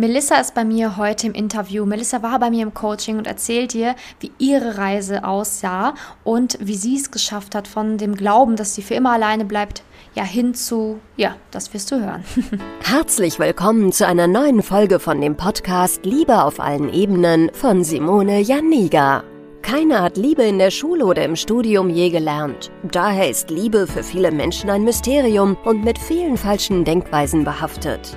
Melissa ist bei mir heute im Interview. Melissa war bei mir im Coaching und erzählt dir, wie ihre Reise aussah und wie sie es geschafft hat, von dem Glauben, dass sie für immer alleine bleibt, ja hin zu, ja, das wirst du hören. Herzlich willkommen zu einer neuen Folge von dem Podcast Liebe auf allen Ebenen von Simone Janiga. Keiner hat Liebe in der Schule oder im Studium je gelernt. Daher ist Liebe für viele Menschen ein Mysterium und mit vielen falschen Denkweisen behaftet.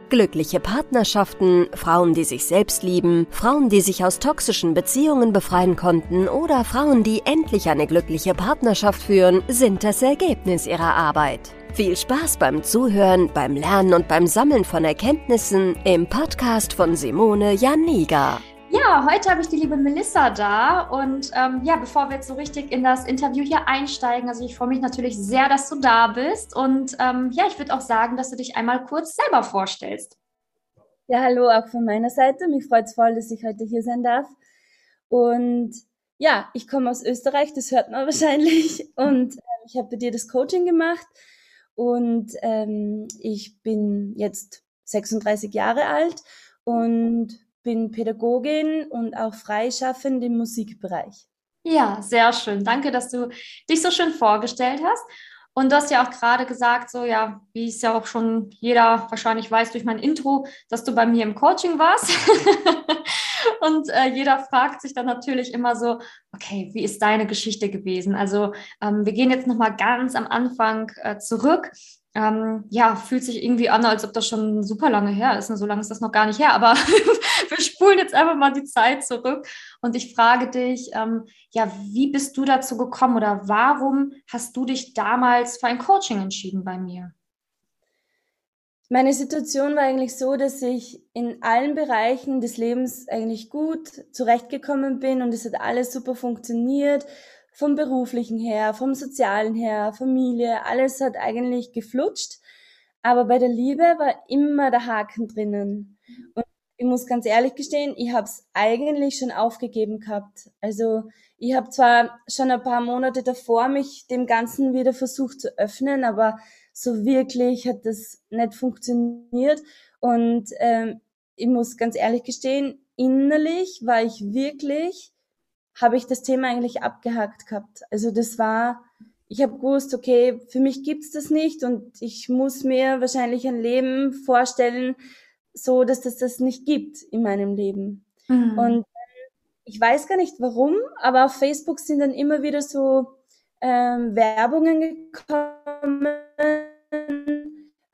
Glückliche Partnerschaften, Frauen, die sich selbst lieben, Frauen, die sich aus toxischen Beziehungen befreien konnten oder Frauen, die endlich eine glückliche Partnerschaft führen, sind das Ergebnis ihrer Arbeit. Viel Spaß beim Zuhören, beim Lernen und beim Sammeln von Erkenntnissen im Podcast von Simone Janiga. Ja, heute habe ich die liebe Melissa da und ähm, ja, bevor wir jetzt so richtig in das Interview hier einsteigen, also ich freue mich natürlich sehr, dass du da bist und ähm, ja, ich würde auch sagen, dass du dich einmal kurz selber vorstellst. Ja, hallo auch von meiner Seite. Mich freut es voll, dass ich heute hier sein darf. Und ja, ich komme aus Österreich, das hört man wahrscheinlich. Und äh, ich habe bei dir das Coaching gemacht und ähm, ich bin jetzt 36 Jahre alt und bin Pädagogin und auch freischaffend im Musikbereich. Ja, sehr schön. Danke, dass du dich so schön vorgestellt hast. Und du hast ja auch gerade gesagt, so ja, wie es ja auch schon jeder wahrscheinlich weiß durch mein Intro, dass du bei mir im Coaching warst. und äh, jeder fragt sich dann natürlich immer so, okay, wie ist deine Geschichte gewesen? Also ähm, wir gehen jetzt nochmal ganz am Anfang äh, zurück ähm, ja, fühlt sich irgendwie an, als ob das schon super lange her ist. Und so lange ist das noch gar nicht her. Aber wir spulen jetzt einfach mal die Zeit zurück. Und ich frage dich, ähm, ja, wie bist du dazu gekommen oder warum hast du dich damals für ein Coaching entschieden bei mir? Meine Situation war eigentlich so, dass ich in allen Bereichen des Lebens eigentlich gut zurechtgekommen bin und es hat alles super funktioniert vom beruflichen her, vom sozialen her, Familie, alles hat eigentlich geflutscht. Aber bei der Liebe war immer der Haken drinnen. Und ich muss ganz ehrlich gestehen, ich habe es eigentlich schon aufgegeben gehabt. Also ich habe zwar schon ein paar Monate davor mich dem Ganzen wieder versucht zu öffnen, aber so wirklich hat das nicht funktioniert. Und ähm, ich muss ganz ehrlich gestehen, innerlich war ich wirklich habe ich das Thema eigentlich abgehakt gehabt. Also das war, ich habe gewusst, okay, für mich gibt's das nicht und ich muss mir wahrscheinlich ein Leben vorstellen, so dass das das nicht gibt in meinem Leben. Mhm. Und ich weiß gar nicht warum, aber auf Facebook sind dann immer wieder so ähm, Werbungen gekommen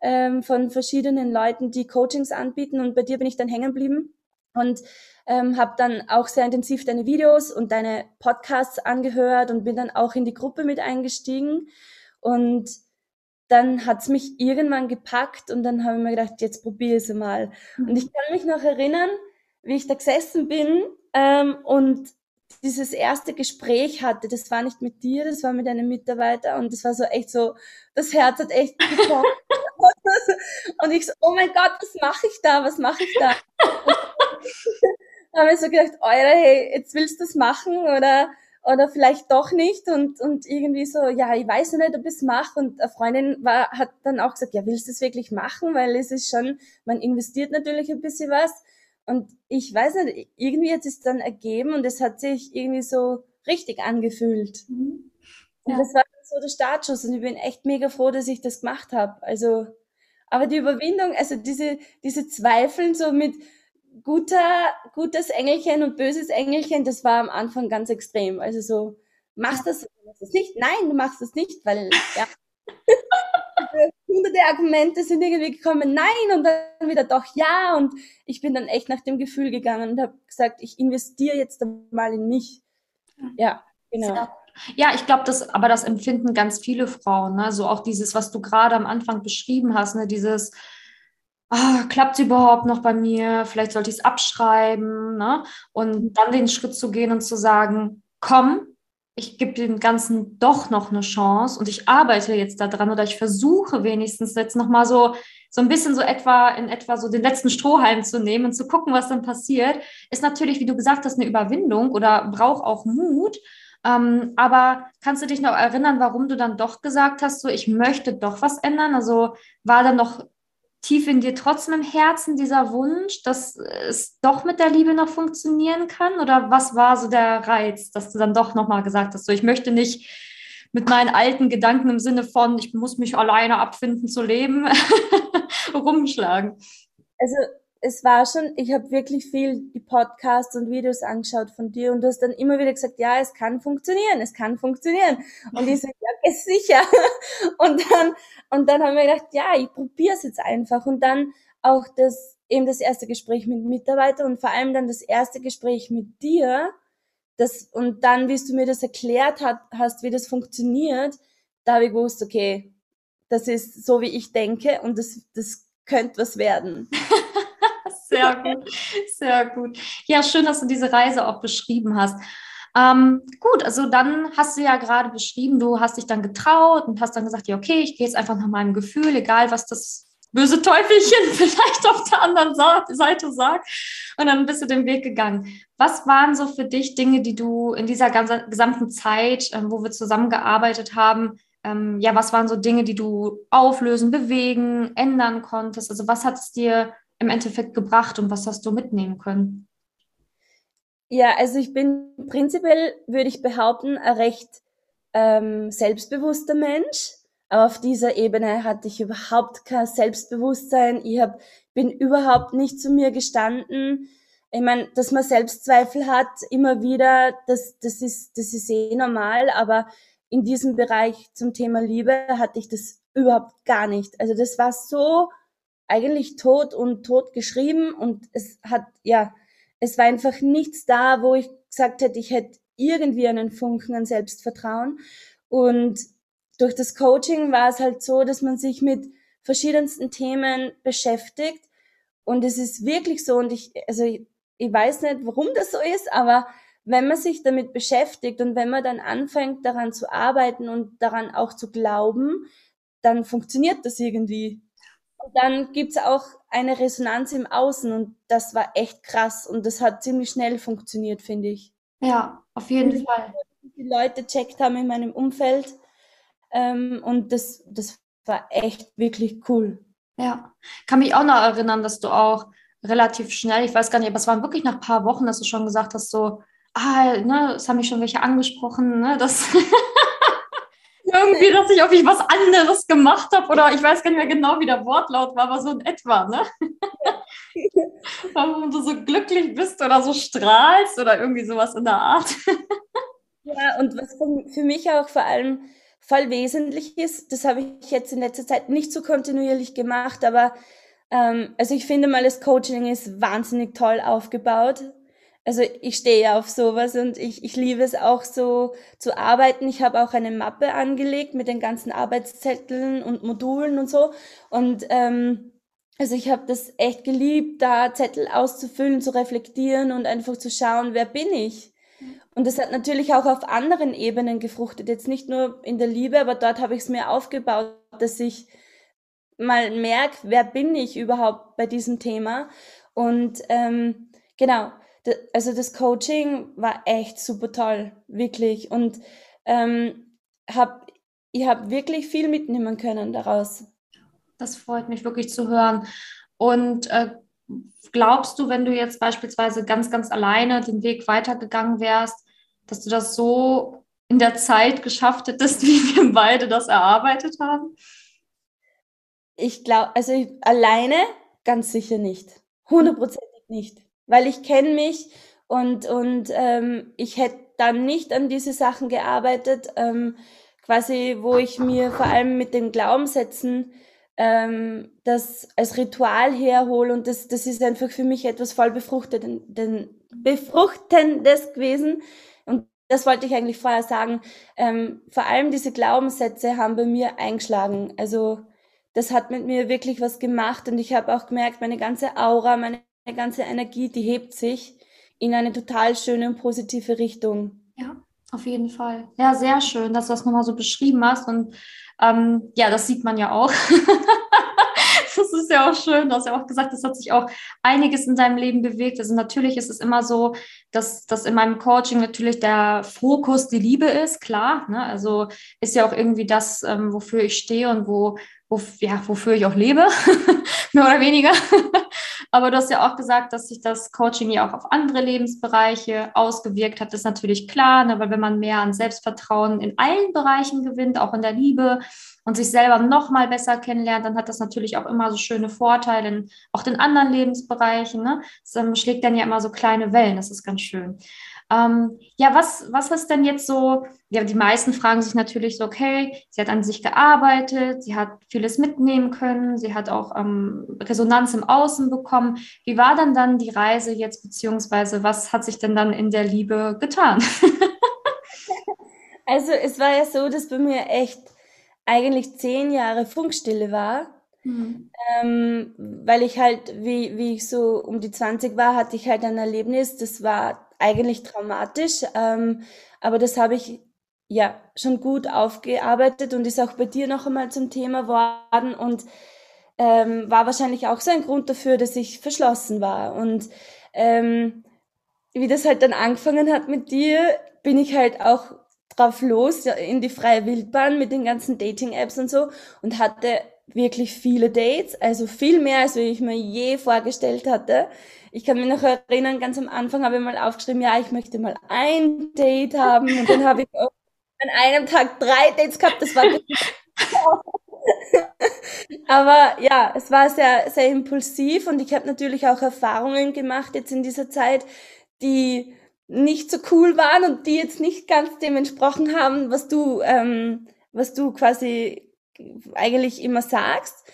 ähm, von verschiedenen Leuten, die Coachings anbieten und bei dir bin ich dann hängen geblieben und ähm, habe dann auch sehr intensiv deine Videos und deine Podcasts angehört und bin dann auch in die Gruppe mit eingestiegen. Und dann hat's mich irgendwann gepackt und dann habe ich mir gedacht, jetzt probiere es mal. Mhm. Und ich kann mich noch erinnern, wie ich da gesessen bin ähm, und dieses erste Gespräch hatte. Das war nicht mit dir, das war mit einem Mitarbeiter und das war so echt so, das Herz hat echt gepocht. und ich so, oh mein Gott, was mache ich da? Was mache ich da? da habe ich so gedacht, Eure, hey, jetzt willst du das machen oder, oder vielleicht doch nicht und, und irgendwie so, ja, ich weiß ja nicht, ob ich es mache und eine Freundin war, hat dann auch gesagt, ja, willst du es wirklich machen, weil es ist schon, man investiert natürlich ein bisschen was und ich weiß nicht, irgendwie hat es dann ergeben und es hat sich irgendwie so richtig angefühlt. Mhm. Ja. Und das war so der Startschuss und ich bin echt mega froh, dass ich das gemacht habe. Also, aber die Überwindung, also diese, diese Zweifeln so mit, guter, gutes Engelchen und böses Engelchen, das war am Anfang ganz extrem. Also so, machst das, machst das nicht? Nein, du machst das nicht, weil, ja. hunderte Argumente sind irgendwie gekommen, nein, und dann wieder doch ja. Und ich bin dann echt nach dem Gefühl gegangen und habe gesagt, ich investiere jetzt mal in mich. Ja, genau. Ja, ich glaube, das, aber das empfinden ganz viele Frauen. Ne? So auch dieses, was du gerade am Anfang beschrieben hast, ne? dieses, ah, klappt es überhaupt noch bei mir? Vielleicht sollte ich es abschreiben. Ne? Und dann den Schritt zu gehen und zu sagen, komm, ich gebe dem Ganzen doch noch eine Chance und ich arbeite jetzt daran oder ich versuche wenigstens jetzt nochmal so, so ein bisschen so etwa in etwa so den letzten Strohhalm zu nehmen und zu gucken, was dann passiert, ist natürlich, wie du gesagt hast, eine Überwindung oder braucht auch Mut. Ähm, aber kannst du dich noch erinnern, warum du dann doch gesagt hast, so ich möchte doch was ändern? Also war da noch tief in dir trotzdem im Herzen dieser Wunsch, dass es doch mit der Liebe noch funktionieren kann? Oder was war so der Reiz, dass du dann doch nochmal gesagt hast, so ich möchte nicht mit meinen alten Gedanken im Sinne von, ich muss mich alleine abfinden zu leben, rumschlagen? Also es war schon, ich habe wirklich viel die Podcasts und Videos angeschaut von dir und du hast dann immer wieder gesagt, ja, es kann funktionieren, es kann funktionieren. Und ich so, ja, ist sicher. Und dann, und dann haben wir gedacht, ja, ich probiere es jetzt einfach. Und dann auch das, eben das erste Gespräch mit Mitarbeitern und vor allem dann das erste Gespräch mit dir. Das, und dann, wie du mir das erklärt hat, hast, wie das funktioniert, da habe ich gewusst, okay, das ist so, wie ich denke und das, das könnte was werden. Sehr gut, sehr gut. Ja, schön, dass du diese Reise auch beschrieben hast. Ähm, gut, also dann hast du ja gerade beschrieben, du hast dich dann getraut und hast dann gesagt, ja, okay, ich gehe jetzt einfach nach meinem Gefühl, egal was das böse Teufelchen vielleicht auf der anderen Seite sagt. Und dann bist du den Weg gegangen. Was waren so für dich Dinge, die du in dieser ganzen, gesamten Zeit, ähm, wo wir zusammengearbeitet haben, ähm, ja, was waren so Dinge, die du auflösen, bewegen, ändern konntest? Also was hat es dir im Endeffekt gebracht und was hast du mitnehmen können? Ja, also ich bin prinzipiell, würde ich behaupten, ein recht ähm, selbstbewusster Mensch. Aber auf dieser Ebene hatte ich überhaupt kein Selbstbewusstsein. Ich hab, bin überhaupt nicht zu mir gestanden. Ich meine, dass man Selbstzweifel hat, immer wieder, das, das, ist, das ist eh normal. Aber in diesem Bereich zum Thema Liebe hatte ich das überhaupt gar nicht. Also das war so eigentlich tot und tot geschrieben und es hat, ja, es war einfach nichts da, wo ich gesagt hätte, ich hätte irgendwie einen Funken an Selbstvertrauen. Und durch das Coaching war es halt so, dass man sich mit verschiedensten Themen beschäftigt. Und es ist wirklich so, und ich, also ich, ich weiß nicht, warum das so ist, aber wenn man sich damit beschäftigt und wenn man dann anfängt, daran zu arbeiten und daran auch zu glauben, dann funktioniert das irgendwie. Und dann gibt's auch eine Resonanz im Außen und das war echt krass und das hat ziemlich schnell funktioniert, finde ich. Ja, auf jeden und Fall. Die Leute checkt haben in meinem Umfeld ähm, und das, das war echt wirklich cool. Ja, kann mich auch noch erinnern, dass du auch relativ schnell, ich weiß gar nicht, aber es waren wirklich nach ein paar Wochen, dass du schon gesagt hast, so, ah, ne, es haben mich schon welche angesprochen, ne, das irgendwie, dass ich irgendwie was anderes gemacht habe oder ich weiß gar nicht mehr genau, wie der Wortlaut war, aber so in etwa, ne? Warum du so glücklich bist oder so strahlst oder irgendwie sowas in der Art. ja, und was für mich auch vor allem voll wesentlich ist, das habe ich jetzt in letzter Zeit nicht so kontinuierlich gemacht, aber ähm, also ich finde mal, das Coaching ist wahnsinnig toll aufgebaut also ich stehe ja auf sowas und ich, ich liebe es auch so zu arbeiten. Ich habe auch eine Mappe angelegt mit den ganzen Arbeitszetteln und Modulen und so. Und ähm, also ich habe das echt geliebt, da Zettel auszufüllen, zu reflektieren und einfach zu schauen, wer bin ich. Und das hat natürlich auch auf anderen Ebenen gefruchtet. Jetzt nicht nur in der Liebe, aber dort habe ich es mir aufgebaut, dass ich mal merke, wer bin ich überhaupt bei diesem Thema. Und ähm, genau, also das Coaching war echt super toll, wirklich. Und ähm, hab, ich habe wirklich viel mitnehmen können daraus. Das freut mich wirklich zu hören. Und äh, glaubst du, wenn du jetzt beispielsweise ganz, ganz alleine den Weg weitergegangen wärst, dass du das so in der Zeit geschafft hättest, wie wir beide das erarbeitet haben? Ich glaube, also ich, alleine ganz sicher nicht. Hundertprozentig nicht weil ich kenne mich und, und ähm, ich hätte dann nicht an diese Sachen gearbeitet, ähm, quasi, wo ich mir vor allem mit den Glaubenssätzen ähm, das als Ritual herhole und das, das ist einfach für mich etwas voll befruchtet, denn, befruchtendes gewesen. Und das wollte ich eigentlich vorher sagen. Ähm, vor allem diese Glaubenssätze haben bei mir eingeschlagen. Also das hat mit mir wirklich was gemacht und ich habe auch gemerkt, meine ganze Aura, meine ganze Energie, die hebt sich in eine total schöne und positive Richtung. Ja, Auf jeden Fall. Ja, sehr schön, dass du das nochmal so beschrieben hast. Und ähm, ja, das sieht man ja auch. das ist ja auch schön. Du hast ja auch gesagt, es hat sich auch einiges in deinem Leben bewegt. Also natürlich ist es immer so, dass, dass in meinem Coaching natürlich der Fokus die Liebe ist, klar. Ne? Also ist ja auch irgendwie das, ähm, wofür ich stehe und wo, wo, ja, wofür ich auch lebe, mehr oder weniger. Aber du hast ja auch gesagt, dass sich das Coaching ja auch auf andere Lebensbereiche ausgewirkt hat. Das ist natürlich klar, ne? weil wenn man mehr an Selbstvertrauen in allen Bereichen gewinnt, auch in der Liebe und sich selber noch mal besser kennenlernt, dann hat das natürlich auch immer so schöne Vorteile, in, auch in anderen Lebensbereichen. Ne? Das ähm, schlägt dann ja immer so kleine Wellen. Das ist ganz schön. Ähm, ja, was, was ist denn jetzt so? Ja, die meisten fragen sich natürlich so, okay, sie hat an sich gearbeitet, sie hat vieles mitnehmen können, sie hat auch ähm, Resonanz im Außen bekommen. Wie war dann dann die Reise jetzt, beziehungsweise was hat sich denn dann in der Liebe getan? also es war ja so, dass bei mir echt eigentlich zehn Jahre Funkstille war. Mhm. Ähm, weil ich halt, wie, wie ich so um die 20 war, hatte ich halt ein Erlebnis, das war eigentlich traumatisch, ähm, aber das habe ich ja schon gut aufgearbeitet und ist auch bei dir noch einmal zum Thema worden und ähm, war wahrscheinlich auch so ein Grund dafür, dass ich verschlossen war. Und ähm, wie das halt dann angefangen hat mit dir, bin ich halt auch drauf los in die freie Wildbahn mit den ganzen Dating-Apps und so und hatte wirklich viele Dates, also viel mehr, als ich mir je vorgestellt hatte. Ich kann mich noch erinnern, ganz am Anfang habe ich mal aufgeschrieben, ja, ich möchte mal ein Date haben und dann habe ich an einem Tag drei Dates gehabt. Das war Aber ja, es war sehr, sehr impulsiv und ich habe natürlich auch Erfahrungen gemacht jetzt in dieser Zeit, die nicht so cool waren und die jetzt nicht ganz dem entsprochen haben, was du, ähm, was du quasi eigentlich immer sagst.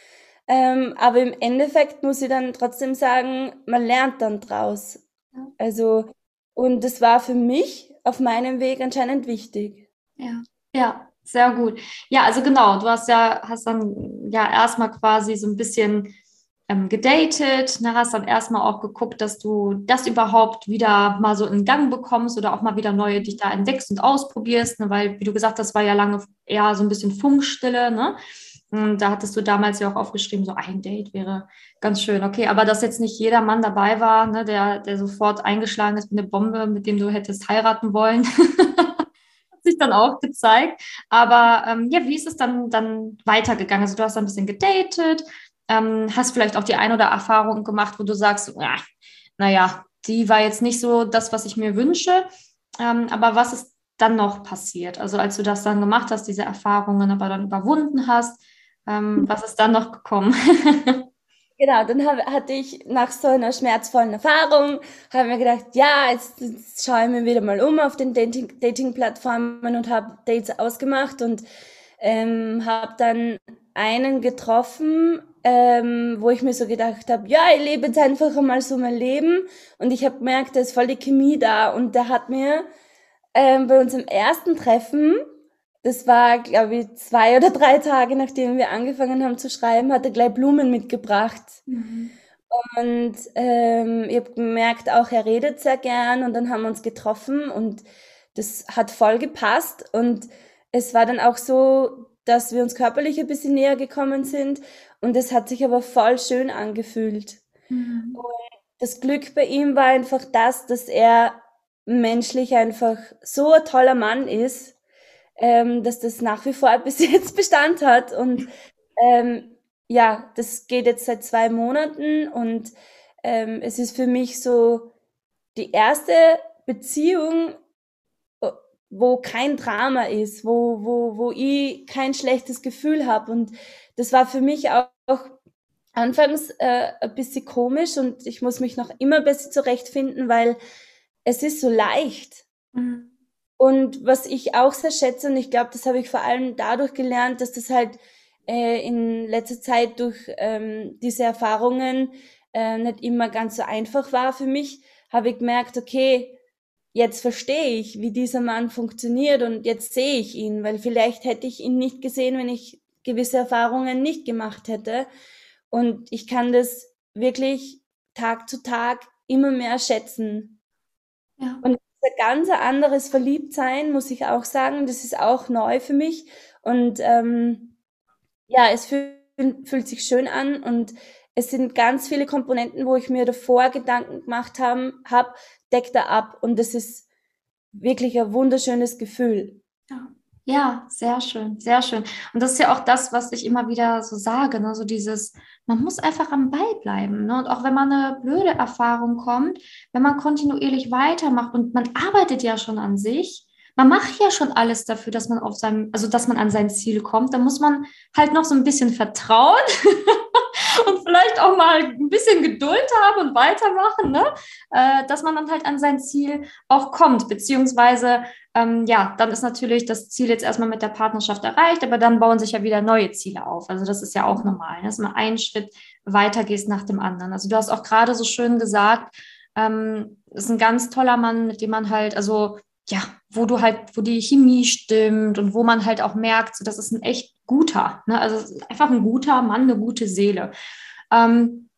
Ähm, aber im Endeffekt muss ich dann trotzdem sagen, man lernt dann draus. Also, und das war für mich auf meinem Weg anscheinend wichtig. Ja, ja, sehr gut. Ja, also genau, du hast ja, hast dann ja erstmal quasi so ein bisschen ähm, gedatet, ne, hast dann erstmal auch geguckt, dass du das überhaupt wieder mal so in Gang bekommst oder auch mal wieder neue dich da entdeckst und ausprobierst, ne, weil, wie du gesagt hast, war ja lange eher so ein bisschen Funkstille, ne? Und da hattest du damals ja auch aufgeschrieben, so ein Date wäre ganz schön. Okay, aber dass jetzt nicht jeder Mann dabei war, ne, der, der sofort eingeschlagen ist mit einer Bombe, mit dem du hättest heiraten wollen, hat sich dann auch gezeigt. Aber ähm, ja, wie ist es dann, dann weitergegangen? Also du hast ein bisschen gedatet, ähm, hast vielleicht auch die ein oder Erfahrung gemacht, wo du sagst, ah, naja, die war jetzt nicht so das, was ich mir wünsche. Ähm, aber was ist dann noch passiert? Also als du das dann gemacht hast, diese Erfahrungen aber dann überwunden hast, ähm, was ist dann noch gekommen? genau, dann hab, hatte ich nach so einer schmerzvollen Erfahrung, habe mir gedacht, ja, jetzt, jetzt schaue ich mir wieder mal um auf den Dating-Plattformen Dating und habe Dates ausgemacht und ähm, habe dann einen getroffen, ähm, wo ich mir so gedacht habe, ja, ich lebe jetzt einfach einmal so mein Leben und ich habe gemerkt, da ist voll die Chemie da und der hat mir ähm, bei unserem ersten Treffen das war, glaube ich, zwei oder drei Tage, nachdem wir angefangen haben zu schreiben, hat er gleich Blumen mitgebracht. Mhm. Und ähm, ich habe gemerkt, auch er redet sehr gern und dann haben wir uns getroffen und das hat voll gepasst. Und es war dann auch so, dass wir uns körperlich ein bisschen näher gekommen sind und es hat sich aber voll schön angefühlt. Mhm. Und das Glück bei ihm war einfach das, dass er menschlich einfach so ein toller Mann ist ähm, dass das nach wie vor bis jetzt Bestand hat. Und ähm, ja, das geht jetzt seit zwei Monaten und ähm, es ist für mich so die erste Beziehung, wo kein Drama ist, wo, wo, wo ich kein schlechtes Gefühl habe. Und das war für mich auch, auch anfangs äh, ein bisschen komisch und ich muss mich noch immer besser zurechtfinden, weil es ist so leicht. Mhm. Und was ich auch sehr schätze, und ich glaube, das habe ich vor allem dadurch gelernt, dass das halt äh, in letzter Zeit durch ähm, diese Erfahrungen äh, nicht immer ganz so einfach war für mich, habe ich gemerkt, okay, jetzt verstehe ich, wie dieser Mann funktioniert und jetzt sehe ich ihn, weil vielleicht hätte ich ihn nicht gesehen, wenn ich gewisse Erfahrungen nicht gemacht hätte. Und ich kann das wirklich Tag zu Tag immer mehr schätzen. Ja. Und ein ganz anderes Verliebtsein, muss ich auch sagen. Das ist auch neu für mich. Und ähm, ja, es fühlt, fühlt sich schön an und es sind ganz viele Komponenten, wo ich mir davor Gedanken gemacht habe, hab, deckt er ab. Und das ist wirklich ein wunderschönes Gefühl. Ja. Ja, sehr schön, sehr schön. Und das ist ja auch das, was ich immer wieder so sage, ne? so dieses, man muss einfach am Ball bleiben. Ne? Und auch wenn man eine blöde Erfahrung kommt, wenn man kontinuierlich weitermacht und man arbeitet ja schon an sich, man macht ja schon alles dafür, dass man auf seinem, also dass man an sein Ziel kommt, dann muss man halt noch so ein bisschen vertrauen und vielleicht auch mal ein bisschen Geduld haben und weitermachen, ne? Äh, dass man dann halt an sein Ziel auch kommt, beziehungsweise ähm, ja, dann ist natürlich das Ziel jetzt erstmal mit der Partnerschaft erreicht, aber dann bauen sich ja wieder neue Ziele auf. Also das ist ja auch normal, ne? dass man einen Schritt weiter gehst nach dem anderen. Also du hast auch gerade so schön gesagt, ähm, ist ein ganz toller Mann, mit dem man halt, also ja, wo du halt, wo die Chemie stimmt und wo man halt auch merkt, so, das ist ein echt guter, ne? also einfach ein guter Mann, eine gute Seele. Ähm,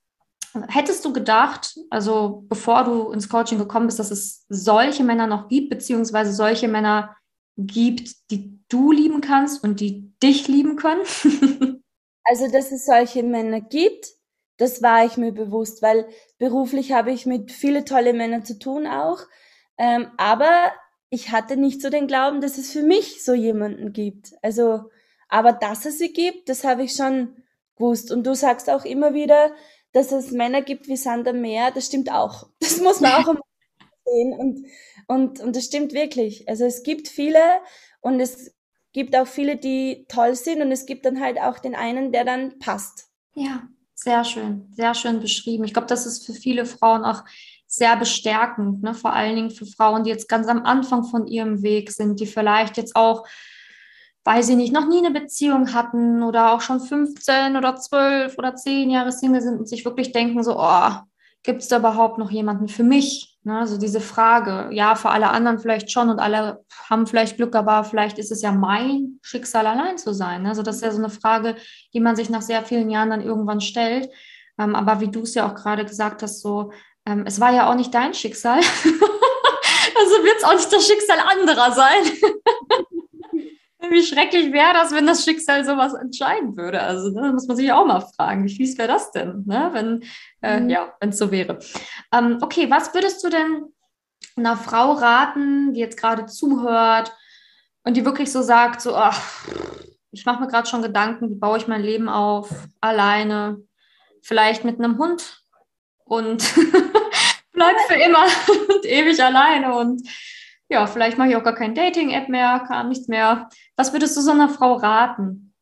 hättest du gedacht, also bevor du ins Coaching gekommen bist, dass es solche Männer noch gibt, beziehungsweise solche Männer gibt, die du lieben kannst und die dich lieben können? also, dass es solche Männer gibt, das war ich mir bewusst, weil beruflich habe ich mit viele tolle Männern zu tun auch. Ähm, aber ich hatte nicht so den Glauben, dass es für mich so jemanden gibt. Also, aber dass es sie gibt, das habe ich schon gewusst. Und du sagst auch immer wieder, dass es Männer gibt wie Sander Meer, das stimmt auch. Das muss man auch sehen. Und, und, und das stimmt wirklich. Also es gibt viele und es gibt auch viele, die toll sind und es gibt dann halt auch den einen, der dann passt. Ja, sehr schön, sehr schön beschrieben. Ich glaube, das ist für viele Frauen auch sehr bestärkend, ne? vor allen Dingen für Frauen, die jetzt ganz am Anfang von ihrem Weg sind, die vielleicht jetzt auch, weiß ich nicht, noch nie eine Beziehung hatten oder auch schon 15 oder 12 oder 10 Jahre Single sind und sich wirklich denken, so, oh, gibt es da überhaupt noch jemanden für mich? Ne? Also diese Frage, ja, für alle anderen vielleicht schon und alle haben vielleicht Glück, aber vielleicht ist es ja mein Schicksal, allein zu sein. Ne? Also das ist ja so eine Frage, die man sich nach sehr vielen Jahren dann irgendwann stellt. Ähm, aber wie du es ja auch gerade gesagt hast, so ähm, es war ja auch nicht dein Schicksal. also wird es auch nicht das Schicksal anderer sein. Wie schrecklich wäre das, wenn das Schicksal sowas entscheiden würde? Also ne, muss man sich auch mal fragen, wie fies wäre das denn, ne? wenn äh, mhm. ja, es so wäre. Ähm, okay, was würdest du denn einer Frau raten, die jetzt gerade zuhört und die wirklich so sagt, so, ach, ich mache mir gerade schon Gedanken, wie baue ich mein Leben auf, alleine, vielleicht mit einem Hund und bleib für immer und ewig alleine und ja, vielleicht mache ich auch gar kein Dating-App mehr, kann nichts mehr. Was würdest du so einer Frau raten?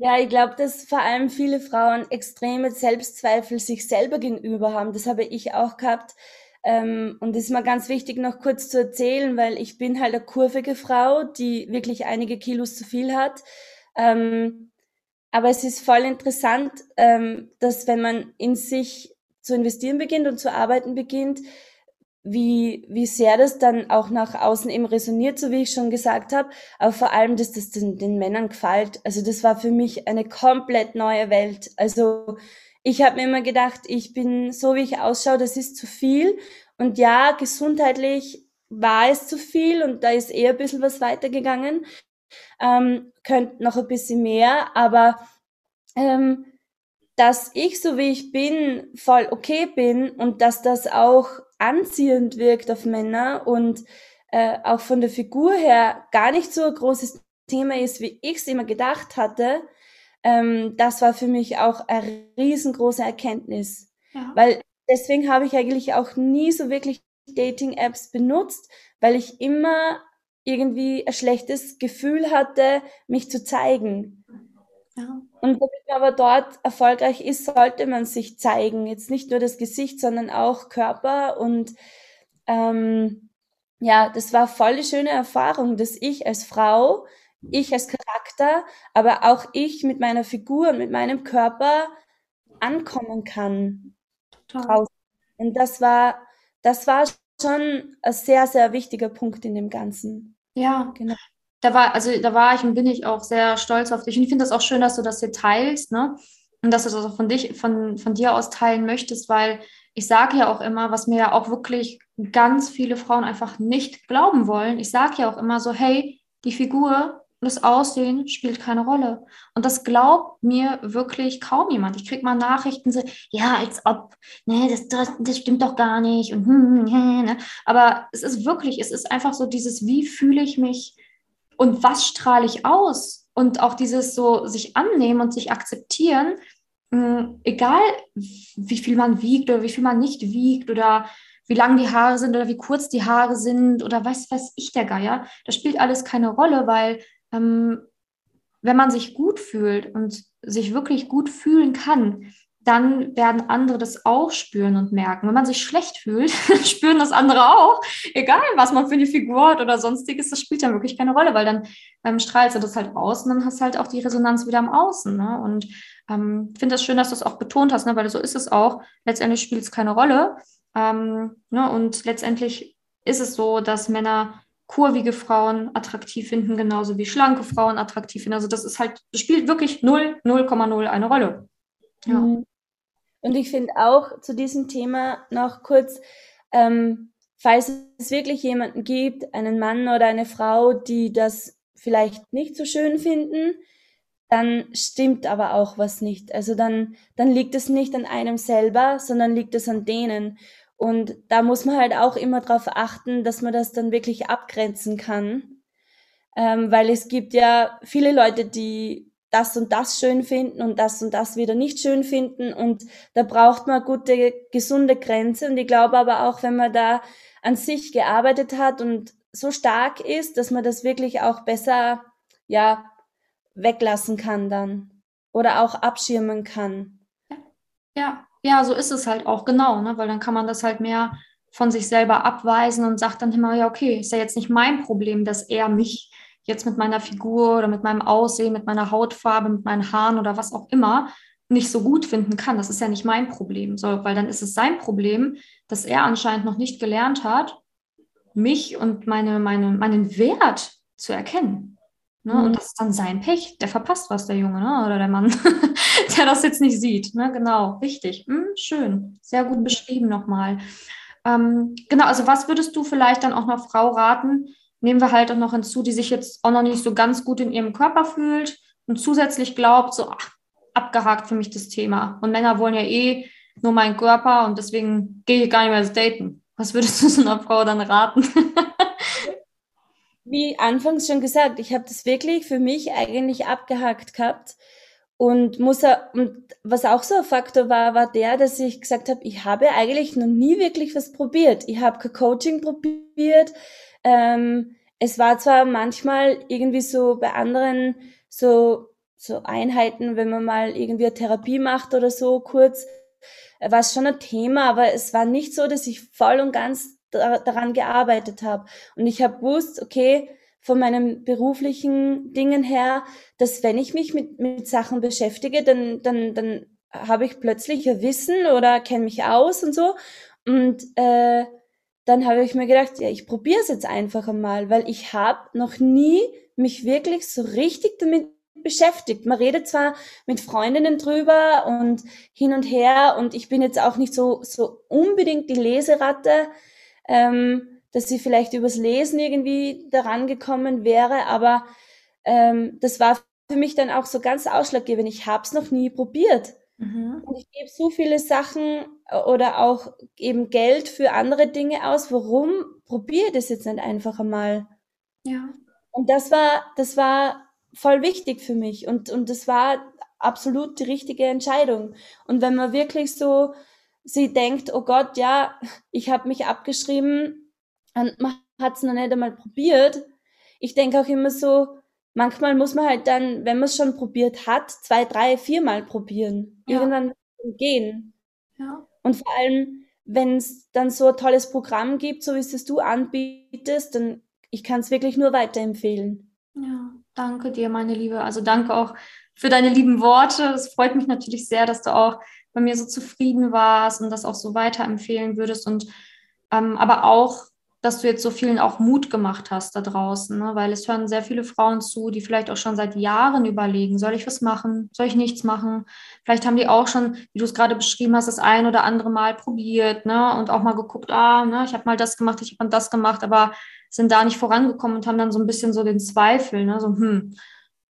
Ja, ich glaube, dass vor allem viele Frauen extreme Selbstzweifel sich selber gegenüber haben. Das habe ich auch gehabt. Ähm, und das ist mir ganz wichtig, noch kurz zu erzählen, weil ich bin halt eine kurvige Frau, die wirklich einige Kilos zu viel hat. Ähm, aber es ist voll interessant, ähm, dass wenn man in sich zu investieren beginnt und zu arbeiten beginnt, wie, wie sehr das dann auch nach außen eben resoniert, so wie ich schon gesagt habe, aber vor allem, dass das den, den Männern gefällt. Also das war für mich eine komplett neue Welt. Also ich habe mir immer gedacht, ich bin so, wie ich ausschaue, das ist zu viel. Und ja, gesundheitlich war es zu viel und da ist eher ein bisschen was weitergegangen ähm, könnte noch ein bisschen mehr, aber ähm, dass ich so wie ich bin voll okay bin und dass das auch anziehend wirkt auf Männer und äh, auch von der Figur her gar nicht so ein großes Thema ist, wie ich es immer gedacht hatte, ähm, das war für mich auch eine riesengroße Erkenntnis. Ja. Weil deswegen habe ich eigentlich auch nie so wirklich Dating-Apps benutzt, weil ich immer irgendwie ein schlechtes Gefühl hatte, mich zu zeigen. Ja. Und damit man aber dort erfolgreich ist, sollte man sich zeigen. Jetzt nicht nur das Gesicht, sondern auch Körper. Und ähm, ja, das war voll die schöne Erfahrung, dass ich als Frau, ich als Charakter, aber auch ich mit meiner Figur, mit meinem Körper ankommen kann. Total. Und das war, das war schon ein sehr, sehr wichtiger Punkt in dem Ganzen. Ja, genau. Da war, also da war ich und bin ich auch sehr stolz auf dich. Und ich finde das auch schön, dass du das hier teilst, ne? Und dass du das auch von dich, von, von dir aus teilen möchtest, weil ich sage ja auch immer, was mir ja auch wirklich ganz viele Frauen einfach nicht glauben wollen. Ich sage ja auch immer so, hey, die Figur das Aussehen spielt keine Rolle. Und das glaubt mir wirklich kaum jemand. Ich kriege mal Nachrichten so, ja, als ob, ne, das, das, das stimmt doch gar nicht. Und, hm, ne. Aber es ist wirklich, es ist einfach so dieses, wie fühle ich mich und was strahle ich aus? Und auch dieses so sich annehmen und sich akzeptieren, hm, egal wie viel man wiegt oder wie viel man nicht wiegt oder wie lang die Haare sind oder wie kurz die Haare sind oder was weiß ich der Geier. Das spielt alles keine Rolle, weil ähm, wenn man sich gut fühlt und sich wirklich gut fühlen kann, dann werden andere das auch spüren und merken. Wenn man sich schlecht fühlt, spüren das andere auch. Egal, was man für eine Figur hat oder sonstiges, das spielt ja wirklich keine Rolle, weil dann ähm, strahlst du das halt aus und dann hast du halt auch die Resonanz wieder am Außen. Ne? Und ähm, finde das schön, dass du es auch betont hast, ne? weil so ist es auch. Letztendlich spielt es keine Rolle. Ähm, ne? Und letztendlich ist es so, dass Männer kurvige Frauen attraktiv finden, genauso wie schlanke Frauen attraktiv finden. Also das ist halt, spielt wirklich 0, 0,0 eine Rolle. Ja. Mhm. Und ich finde auch zu diesem Thema noch kurz, ähm, falls es wirklich jemanden gibt, einen Mann oder eine Frau, die das vielleicht nicht so schön finden, dann stimmt aber auch was nicht. Also dann, dann liegt es nicht an einem selber, sondern liegt es an denen. Und da muss man halt auch immer darauf achten, dass man das dann wirklich abgrenzen kann. Ähm, weil es gibt ja viele Leute, die das und das schön finden und das und das wieder nicht schön finden. Und da braucht man gute, gesunde Grenze. Und ich glaube aber auch, wenn man da an sich gearbeitet hat und so stark ist, dass man das wirklich auch besser, ja, weglassen kann dann. Oder auch abschirmen kann. Ja, ja, so ist es halt auch genau, ne? weil dann kann man das halt mehr von sich selber abweisen und sagt dann immer, ja, okay, ist ja jetzt nicht mein Problem, dass er mich jetzt mit meiner Figur oder mit meinem Aussehen, mit meiner Hautfarbe, mit meinen Haaren oder was auch immer nicht so gut finden kann. Das ist ja nicht mein Problem, so, weil dann ist es sein Problem, dass er anscheinend noch nicht gelernt hat, mich und meine, meine, meinen Wert zu erkennen. Ne? Mhm. Und das ist dann sein Pech. Der verpasst was, der Junge ne? oder der Mann, der das jetzt nicht sieht. Ne? Genau, richtig. Hm, schön. Sehr gut beschrieben nochmal. Ähm, genau, also was würdest du vielleicht dann auch einer Frau raten? Nehmen wir halt auch noch hinzu, die sich jetzt auch noch nicht so ganz gut in ihrem Körper fühlt und zusätzlich glaubt, so ach, abgehakt für mich das Thema. Und Männer wollen ja eh nur meinen Körper und deswegen gehe ich gar nicht mehr ins Daten. Was würdest du so einer Frau dann raten? wie anfangs schon gesagt, ich habe das wirklich für mich eigentlich abgehakt gehabt und muss und was auch so ein Faktor war, war der, dass ich gesagt habe, ich habe eigentlich noch nie wirklich was probiert. Ich habe kein Coaching probiert. Ähm, es war zwar manchmal irgendwie so bei anderen so so Einheiten, wenn man mal irgendwie eine Therapie macht oder so kurz, äh, war es schon ein Thema, aber es war nicht so, dass ich voll und ganz daran gearbeitet habe. Und ich habe gewusst, okay, von meinen beruflichen Dingen her, dass wenn ich mich mit, mit Sachen beschäftige, dann, dann, dann habe ich plötzlich ein Wissen oder kenne mich aus und so. Und äh, dann habe ich mir gedacht, ja, ich probiere es jetzt einfach einmal, weil ich habe noch nie mich wirklich so richtig damit beschäftigt. Man redet zwar mit Freundinnen drüber und hin und her und ich bin jetzt auch nicht so, so unbedingt die Leseratte, ähm, dass sie vielleicht übers Lesen irgendwie daran gekommen wäre, aber ähm, das war für mich dann auch so ganz ausschlaggebend. Ich habe es noch nie probiert. Mhm. Und ich gebe so viele Sachen äh, oder auch eben Geld für andere Dinge aus. Warum probiere das jetzt nicht einfach einmal? Ja. Und das war, das war voll wichtig für mich und, und das war absolut die richtige Entscheidung. Und wenn man wirklich so sie denkt, oh Gott, ja, ich habe mich abgeschrieben und man hat es noch nicht einmal probiert. Ich denke auch immer so, manchmal muss man halt dann, wenn man es schon probiert hat, zwei, drei, viermal probieren. Ja. Irgendwann gehen. Ja. Und vor allem, wenn es dann so ein tolles Programm gibt, so wie es du anbietest, dann ich kann es wirklich nur weiterempfehlen. Ja, danke dir, meine Liebe. Also danke auch für deine lieben Worte. Es freut mich natürlich sehr, dass du auch bei mir so zufrieden warst und das auch so weiterempfehlen würdest. Und ähm, aber auch dass du jetzt so vielen auch Mut gemacht hast da draußen, ne? weil es hören sehr viele Frauen zu, die vielleicht auch schon seit Jahren überlegen, soll ich was machen, soll ich nichts machen? Vielleicht haben die auch schon, wie du es gerade beschrieben hast, das ein oder andere Mal probiert ne? und auch mal geguckt, ah, ne, ich habe mal das gemacht, ich habe das gemacht, aber sind da nicht vorangekommen und haben dann so ein bisschen so den Zweifel, ne? so, hm,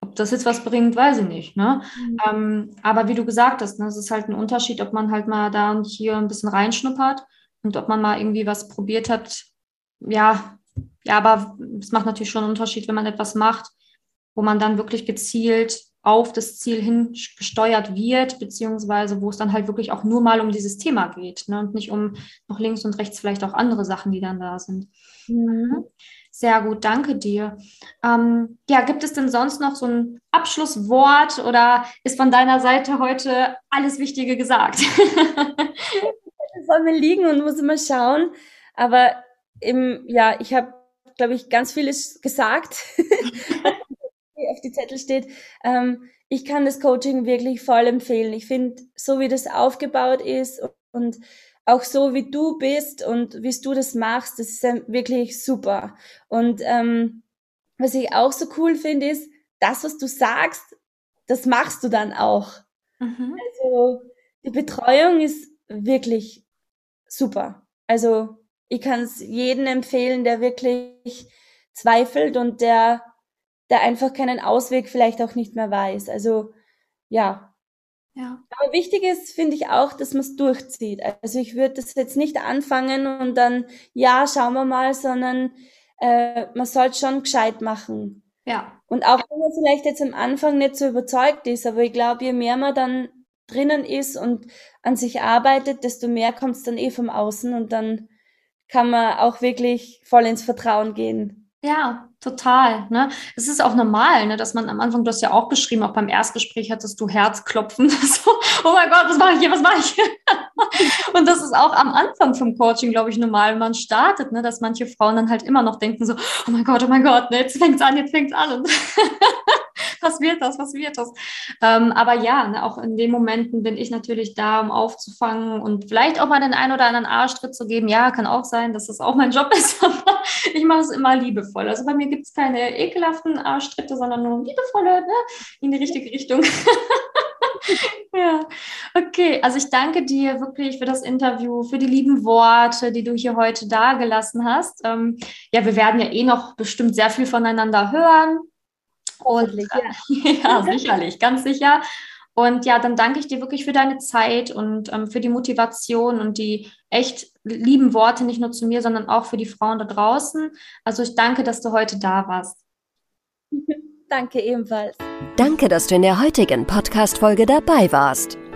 ob das jetzt was bringt, weiß ich nicht. Ne? Mhm. Ähm, aber wie du gesagt hast, ne, es ist halt ein Unterschied, ob man halt mal da und hier ein bisschen reinschnuppert und ob man mal irgendwie was probiert hat. Ja, ja, aber es macht natürlich schon einen Unterschied, wenn man etwas macht, wo man dann wirklich gezielt auf das Ziel hin gesteuert wird, beziehungsweise wo es dann halt wirklich auch nur mal um dieses Thema geht ne? und nicht um noch links und rechts vielleicht auch andere Sachen, die dann da sind. Mhm. Sehr gut, danke dir. Ähm, ja, gibt es denn sonst noch so ein Abschlusswort oder ist von deiner Seite heute alles Wichtige gesagt? vor mir liegen und muss immer schauen. Aber im, ja, ich habe, glaube ich, ganz vieles gesagt, auf die Zettel steht. Ähm, ich kann das Coaching wirklich voll empfehlen. Ich finde, so wie das aufgebaut ist und auch so wie du bist und wie du das machst, das ist wirklich super. Und ähm, was ich auch so cool finde, ist, das, was du sagst, das machst du dann auch. Mhm. Also die Betreuung ist wirklich super. Also ich kann es jedem empfehlen, der wirklich zweifelt und der, der einfach keinen Ausweg vielleicht auch nicht mehr weiß. Also ja. Ja. Aber wichtig ist, finde ich auch, dass man es durchzieht. Also ich würde das jetzt nicht anfangen und dann, ja, schauen wir mal, sondern äh, man sollte schon gescheit machen. Ja. Und auch wenn man vielleicht jetzt am Anfang nicht so überzeugt ist, aber ich glaube, je mehr man dann drinnen ist und an sich arbeitet, desto mehr kommt es dann eh vom Außen und dann kann man auch wirklich voll ins Vertrauen gehen. Ja, total. Ne? Es ist auch normal, ne, dass man am Anfang, du hast ja auch beschrieben, auch beim Erstgespräch hattest du Herzklopfen. so, oh mein Gott, was mache ich hier, was mache ich hier? und das ist auch am Anfang vom Coaching, glaube ich, normal, wenn man startet, ne, dass manche Frauen dann halt immer noch denken so, oh mein Gott, oh mein Gott, ne, jetzt fängt's an, jetzt fängt's an. Was wird das, was wird das? Ähm, aber ja, ne, auch in den Momenten bin ich natürlich da, um aufzufangen und vielleicht auch mal den einen oder anderen Arschtritt zu geben. Ja, kann auch sein, dass das auch mein Job ist, aber ich mache es immer liebevoll. Also bei mir gibt es keine ekelhaften Arschtritte, sondern nur liebevolle, ne, in die richtige Richtung. ja, okay. Also ich danke dir wirklich für das Interview, für die lieben Worte, die du hier heute dargelassen hast. Ähm, ja, wir werden ja eh noch bestimmt sehr viel voneinander hören. Und ja. ja, sicherlich, ganz sicher. Und ja, dann danke ich dir wirklich für deine Zeit und ähm, für die Motivation und die echt lieben Worte, nicht nur zu mir, sondern auch für die Frauen da draußen. Also ich danke, dass du heute da warst. Danke ebenfalls. Danke, dass du in der heutigen Podcast-Folge dabei warst.